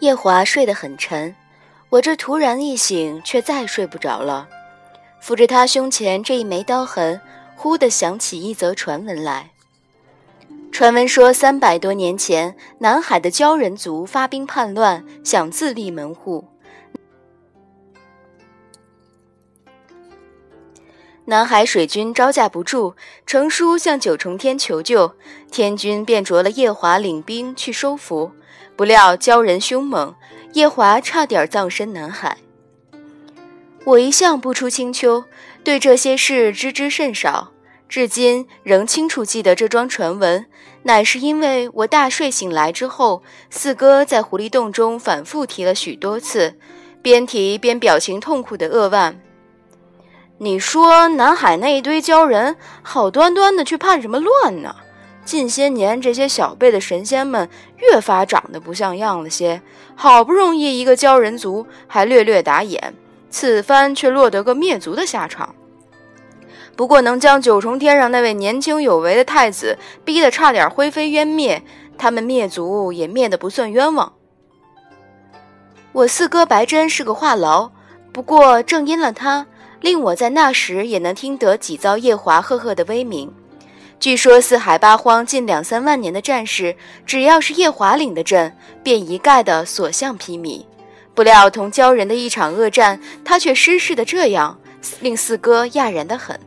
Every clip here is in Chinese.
夜华睡得很沉，我这突然一醒，却再睡不着了。抚着他胸前这一枚刀痕，忽地想起一则传闻来。传闻说，三百多年前，南海的鲛人族发兵叛乱，想自立门户。南海水军招架不住，呈书向九重天求救，天君便着了夜华领兵去收服。不料鲛人凶猛，夜华差点葬身南海。我一向不出青丘，对这些事知之甚少，至今仍清楚记得这桩传闻，乃是因为我大睡醒来之后，四哥在狐狸洞中反复提了许多次，边提边表情痛苦的扼腕。你说南海那一堆鲛人，好端端的去叛什么乱呢？近些年，这些小辈的神仙们越发长得不像样了些。好不容易一个鲛人族还略略打眼，此番却落得个灭族的下场。不过能将九重天上那位年轻有为的太子逼得差点灰飞烟灭，他们灭族也灭得不算冤枉。我四哥白真是个话痨，不过正因了他，令我在那时也能听得几遭夜华赫赫的威名。据说四海八荒近两三万年的战士，只要是夜华领的阵，便一概的所向披靡。不料同鲛人的一场恶战，他却失势的这样，令四哥讶然的很。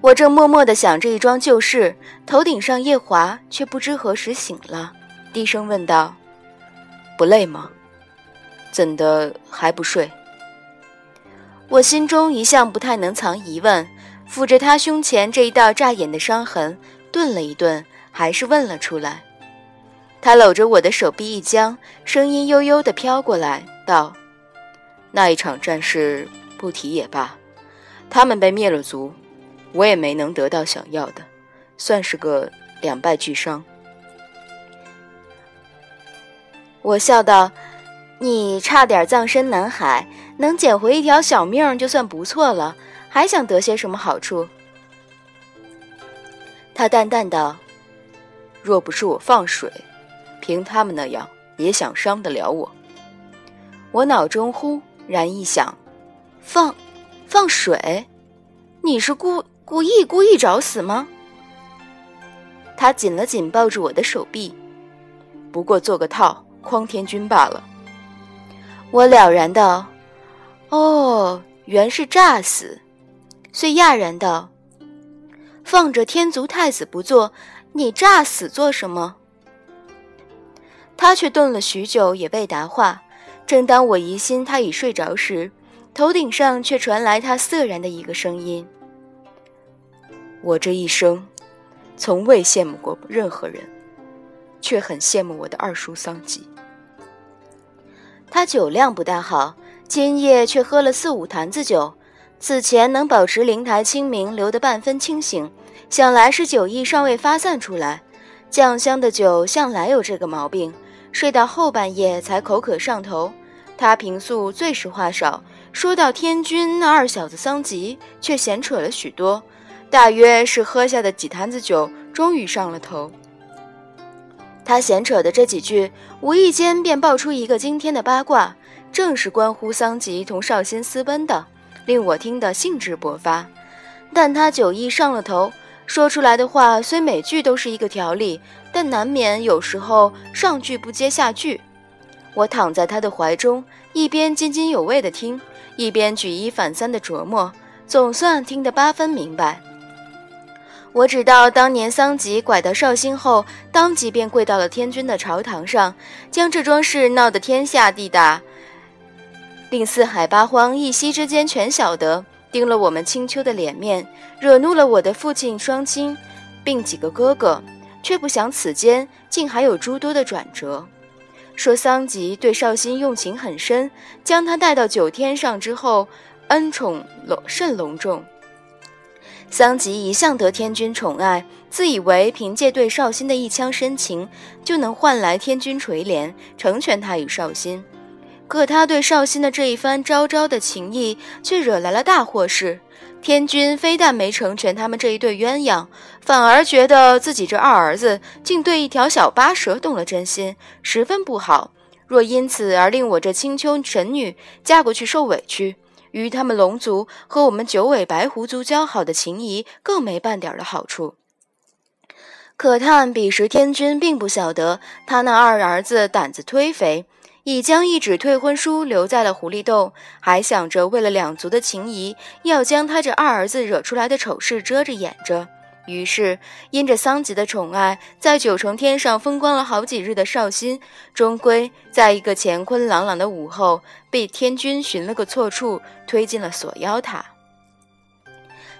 我正默默的想着一桩旧事，头顶上夜华却不知何时醒了，低声问道：“不累吗？怎的还不睡？”我心中一向不太能藏疑问。抚着他胸前这一道扎眼的伤痕，顿了一顿，还是问了出来。他搂着我的手臂一僵，声音悠悠地飘过来，道：“那一场战事不提也罢，他们被灭了族，我也没能得到想要的，算是个两败俱伤。”我笑道：“你差点葬身南海，能捡回一条小命就算不错了。”还想得些什么好处？他淡淡道：“若不是我放水，凭他们那样，也想伤得了我。”我脑中忽然一想：“放，放水？你是故故意故意找死吗？”他紧了紧抱住我的手臂，不过做个套诓天君罢了。我了然道：“哦，原是诈死。”遂讶然道：“放着天族太子不做，你诈死做什么？”他却顿了许久，也未答话。正当我疑心他已睡着时，头顶上却传来他涩然的一个声音：“我这一生，从未羡慕过任何人，却很羡慕我的二叔桑吉。他酒量不大好，今夜却喝了四五坛子酒。”此前能保持灵台清明，留得半分清醒，想来是酒意尚未发散出来。酱香的酒向来有这个毛病，睡到后半夜才口渴上头。他平素最是话少，说到天君那二小子桑吉，却闲扯了许多。大约是喝下的几坛子酒，终于上了头。他闲扯的这几句，无意间便爆出一个惊天的八卦，正是关乎桑吉同绍兴私奔的。令我听得兴致勃发，但他酒意上了头，说出来的话虽每句都是一个条理，但难免有时候上句不接下句。我躺在他的怀中，一边津津有味地听，一边举一反三地琢磨，总算听得八分明白。我知道当年桑吉拐到绍兴后，当即便跪到了天君的朝堂上，将这桩事闹得天下地大。令四海八荒一夕之间全晓得，盯了我们青丘的脸面，惹怒了我的父亲双亲，并几个哥哥，却不想此间竟还有诸多的转折。说桑吉对绍兴用情很深，将他带到九天上之后，恩宠隆甚隆重。桑吉一向得天君宠爱，自以为凭借对绍兴的一腔深情，就能换来天君垂怜，成全他与绍兴。可他对绍兴的这一番昭昭的情谊，却惹来了大祸事。天君非但没成全他们这一对鸳鸯，反而觉得自己这二儿子竟对一条小巴蛇动了真心，十分不好，若因此而令我这青丘神女嫁过去受委屈，与他们龙族和我们九尾白狐族交好的情谊更没半点的好处。可叹彼时天君并不晓得他那二儿子胆子忒肥，已将一纸退婚书留在了狐狸洞，还想着为了两族的情谊，要将他这二儿子惹出来的丑事遮着掩着。于是，因着桑吉的宠爱，在九重天上风光了好几日的绍兴，终归在一个乾坤朗朗的午后，被天君寻了个错处，推进了锁妖塔。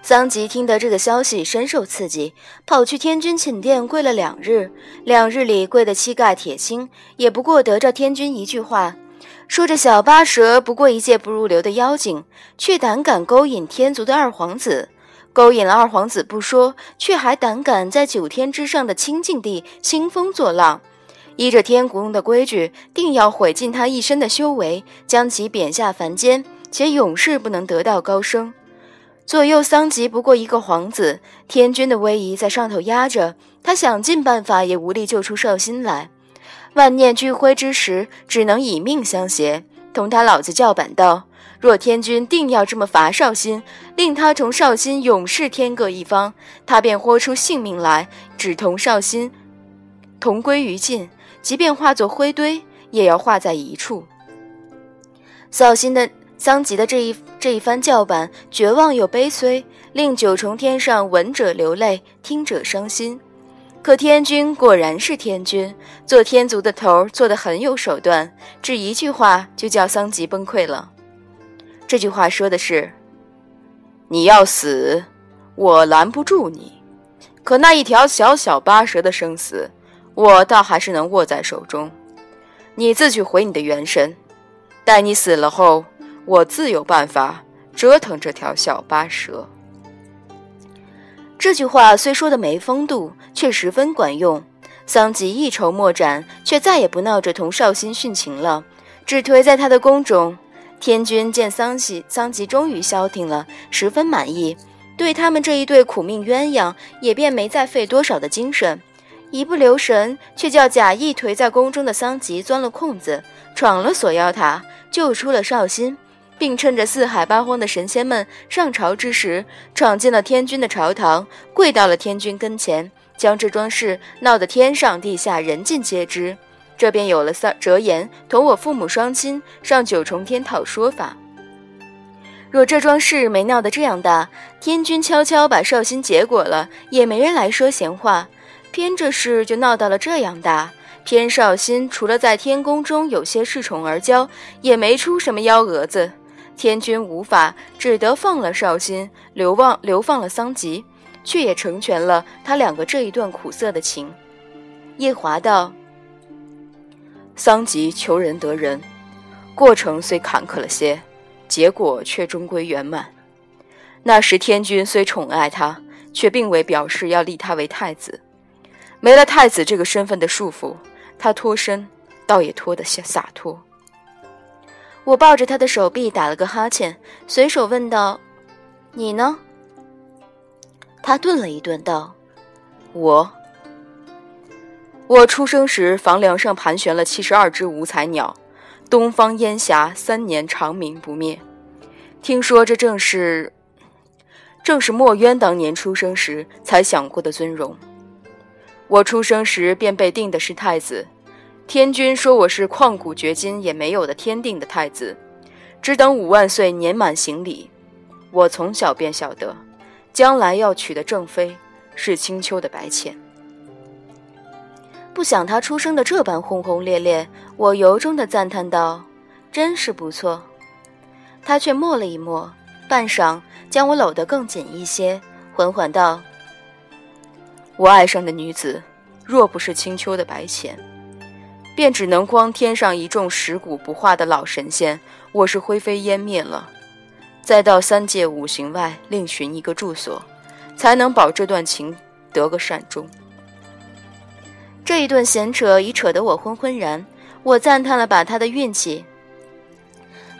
桑吉听得这个消息，深受刺激，跑去天君寝殿跪了两日。两日里跪得膝盖铁青，也不过得着天君一句话，说这小八蛇不过一介不入流的妖精，却胆敢勾引天族的二皇子。勾引了二皇子不说，却还胆敢在九天之上的清净地兴风作浪。依着天宫的规矩，定要毁尽他一身的修为，将其贬下凡间，且永世不能得道高升。左右桑吉不过一个皇子，天君的威仪在上头压着，他想尽办法也无力救出绍兴来。万念俱灰之时，只能以命相携，同他老子叫板道。若天君定要这么罚绍兴，令他同绍兴永世天各一方，他便豁出性命来，只同绍兴同归于尽，即便化作灰堆，也要化在一处。绍兴的桑吉的这一这一番叫板，绝望又悲催，令九重天上闻者流泪，听者伤心。可天君果然是天君，做天族的头做得很有手段，只一句话就叫桑吉崩溃了。这句话说的是：“你要死，我拦不住你；可那一条小小八蛇的生死，我倒还是能握在手中。你自去回你的元神，待你死了后，我自有办法折腾这条小八蛇。”这句话虽说的没风度，却十分管用。桑吉一筹莫展，却再也不闹着同绍兴殉情了，只颓在他的宫中。天君见桑吉桑吉终于消停了，十分满意，对他们这一对苦命鸳鸯也便没再费多少的精神，一不留神，却叫假意颓在宫中的桑吉钻了空子，闯了锁妖塔，救出了绍兴，并趁着四海八荒的神仙们上朝之时，闯进了天君的朝堂，跪到了天君跟前，将这桩事闹得天上地下人尽皆知。这便有了三折颜同我父母双亲上九重天讨说法。若这桩事没闹得这样大，天君悄悄把绍兴结果了，也没人来说闲话。偏这事就闹到了这样大，偏绍兴除了在天宫中有些恃宠而骄，也没出什么幺蛾子。天君无法，只得放了绍兴，流放流放了桑吉，却也成全了他两个这一段苦涩的情。夜华道。桑吉求人得人，过程虽坎坷了些，结果却终归圆满。那时天君虽宠爱他，却并未表示要立他为太子。没了太子这个身份的束缚，他脱身倒也脱得下洒脱。我抱着他的手臂打了个哈欠，随手问道：“你呢？”他顿了一顿，道：“我。”我出生时，房梁上盘旋了七十二只五彩鸟，东方烟霞三年长明不灭。听说这正是，正是墨渊当年出生时才想过的尊荣。我出生时便被定的是太子，天君说我是旷古绝今也没有的天定的太子，只等五万岁年满行礼。我从小便晓得，将来要娶的正妃是青丘的白浅。不想他出生的这般轰轰烈烈，我由衷的赞叹道：“真是不错。”他却默了一默，半晌将我搂得更紧一些，缓缓道：“我爱上的女子，若不是青丘的白浅，便只能光天上一众蚀骨不化的老神仙，我是灰飞烟灭了。再到三界五行外另寻一个住所，才能保这段情得个善终。”这一顿闲扯已扯得我昏昏然，我赞叹了把他的运气。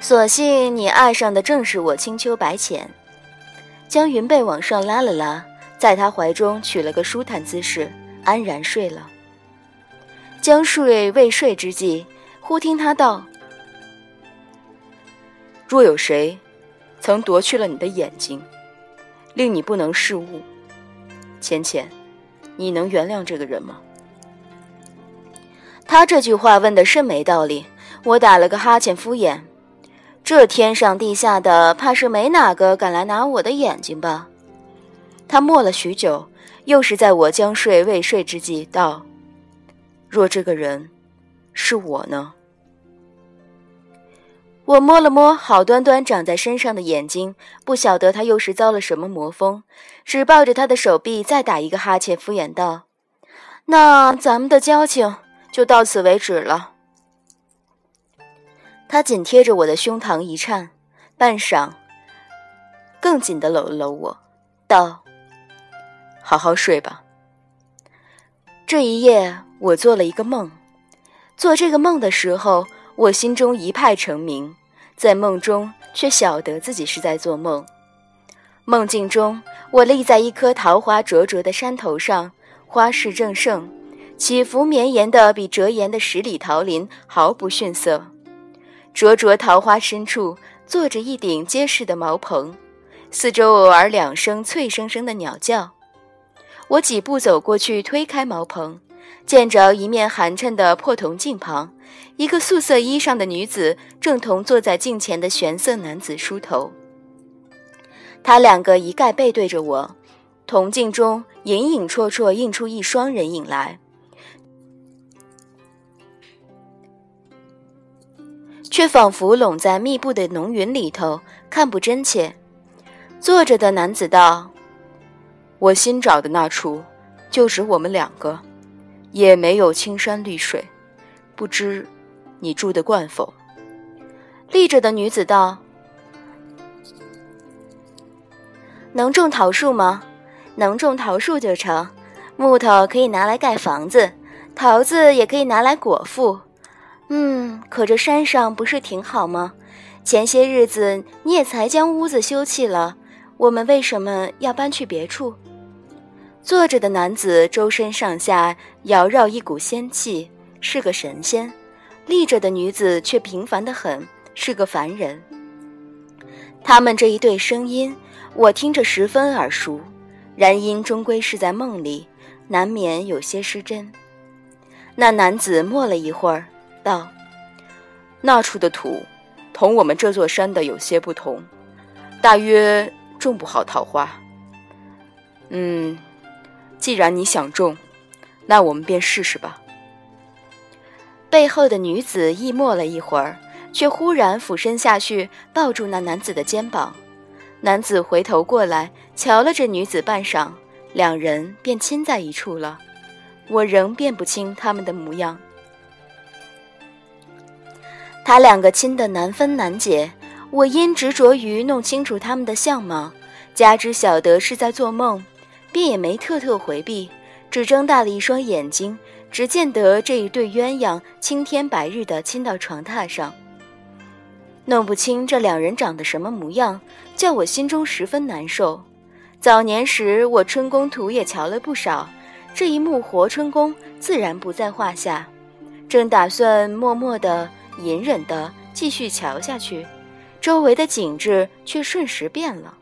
所幸你爱上的正是我青丘白浅，将云被往上拉了拉，在他怀中取了个舒坦姿势，安然睡了。将睡未睡之际，忽听他道：“若有谁曾夺去了你的眼睛，令你不能视物，浅浅，你能原谅这个人吗？”他这句话问的甚没道理，我打了个哈欠敷衍。这天上地下的，怕是没哪个敢来拿我的眼睛吧？他默了许久，又是在我将睡未睡之际道：“若这个人是我呢？”我摸了摸好端端长在身上的眼睛，不晓得他又是遭了什么魔风，只抱着他的手臂再打一个哈欠，敷衍道：“那咱们的交情就到此为止了。”他紧贴着我的胸膛一颤，半晌，更紧的搂了搂我，道：“好好睡吧。”这一夜，我做了一个梦。做这个梦的时候，我心中一派澄明，在梦中却晓得自己是在做梦。梦境中，我立在一棵桃花灼灼的山头上，花势正盛，起伏绵延的比折颜的十里桃林毫不逊色。灼灼桃花深处，坐着一顶结实的茅棚，四周偶尔两声脆生生的鸟叫。我几步走过去，推开茅棚，见着一面寒碜的破铜镜旁，一个素色衣裳的女子正同坐在镜前的玄色男子梳头。他两个一概背对着我，铜镜中隐隐绰绰映出一双人影来。却仿佛拢在密布的浓云里头，看不真切。坐着的男子道：“我新找的那处，就只我们两个，也没有青山绿水，不知你住得惯否？”立着的女子道：“能种桃树吗？能种桃树就成。木头可以拿来盖房子，桃子也可以拿来果腹。”嗯，可这山上不是挺好吗？前些日子你也才将屋子修葺了，我们为什么要搬去别处？坐着的男子周身上下缭绕一股仙气，是个神仙；立着的女子却平凡的很，是个凡人。他们这一对声音，我听着十分耳熟，然因终归是在梦里，难免有些失真。那男子默了一会儿。道：“那处的土，同我们这座山的有些不同，大约种不好桃花。嗯，既然你想中，那我们便试试吧。”背后的女子亦默了一会儿，却忽然俯身下去，抱住那男子的肩膀。男子回头过来，瞧了这女子半晌，两人便亲在一处了。我仍辨不清他们的模样。他两个亲得难分难解，我因执着于弄清楚他们的相貌，加之晓得是在做梦，便也没特特回避，只睁大了一双眼睛，只见得这一对鸳鸯青天白日的亲到床榻上。弄不清这两人长得什么模样，叫我心中十分难受。早年时我春宫图也瞧了不少，这一幕活春宫自然不在话下，正打算默默的。隐忍地继续瞧下去，周围的景致却瞬时变了。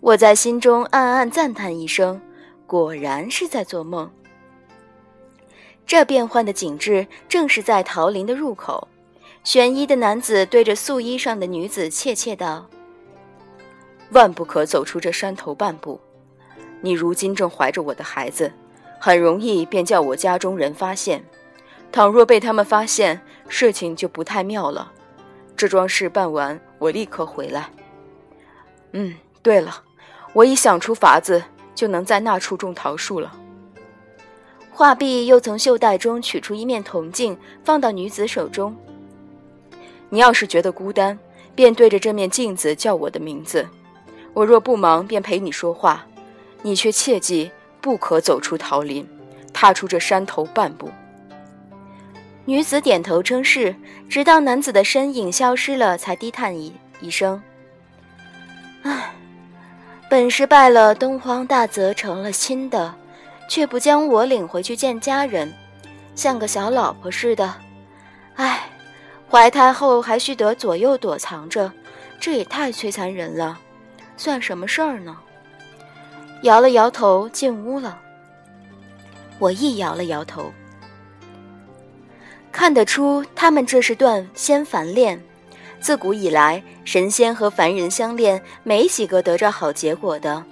我在心中暗暗赞叹一声：“果然是在做梦。”这变幻的景致正是在桃林的入口，玄衣的男子对着素衣上的女子怯怯道：“万不可走出这山头半步。你如今正怀着我的孩子，很容易便叫我家中人发现。倘若被他们发现，”事情就不太妙了。这桩事办完，我立刻回来。嗯，对了，我已想出法子，就能在那处种桃树了。画壁又从袖带中取出一面铜镜，放到女子手中。你要是觉得孤单，便对着这面镜子叫我的名字。我若不忙，便陪你说话。你却切记不可走出桃林，踏出这山头半步。女子点头称是，直到男子的身影消失了，才低叹一一声：“唉，本是拜了东荒大泽成了亲的，却不将我领回去见家人，像个小老婆似的。唉，怀胎后还需得左右躲藏着，这也太摧残人了。算什么事儿呢？摇了摇头，进屋了。我亦摇了摇头。看得出，他们这是段仙凡恋。自古以来，神仙和凡人相恋，没几个得着好结果的。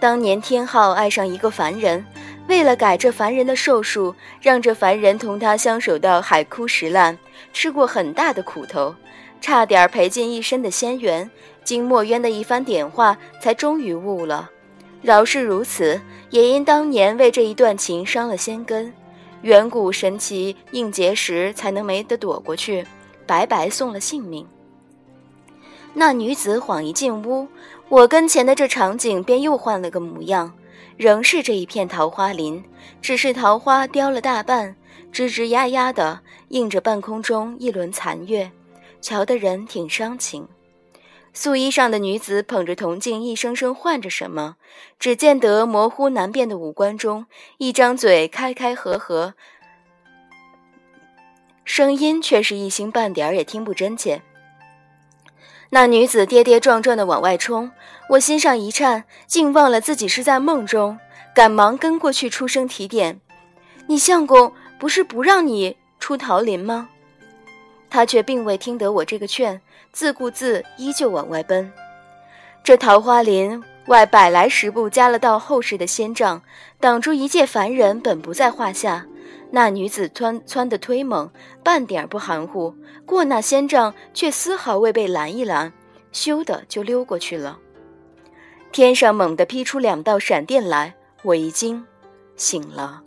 当年天浩爱上一个凡人，为了改这凡人的寿数，让这凡人同他相守到海枯石烂，吃过很大的苦头，差点赔尽一身的仙缘。经墨渊的一番点化，才终于悟了。饶是如此，也因当年为这一段情伤了仙根，远古神奇应劫时才能没得躲过去，白白送了性命。那女子晃一进屋，我跟前的这场景便又换了个模样，仍是这一片桃花林，只是桃花凋了大半，吱吱呀呀的映着半空中一轮残月，瞧得人挺伤情。素衣上的女子捧着铜镜，一声声唤着什么，只见得模糊难辨的五官中，一张嘴开开合合，声音却是一星半点儿也听不真切。那女子跌跌撞撞地往外冲，我心上一颤，竟忘了自己是在梦中，赶忙跟过去出声提点：“你相公不是不让你出桃林吗？”他却并未听得我这个劝。自顾自，依旧往外奔。这桃花林外百来十步加了道厚实的仙障，挡住一介凡人本不在话下。那女子窜窜的忒猛，半点不含糊，过那仙障却丝毫未被拦一拦，咻的就溜过去了。天上猛地劈出两道闪电来，我一惊，醒了。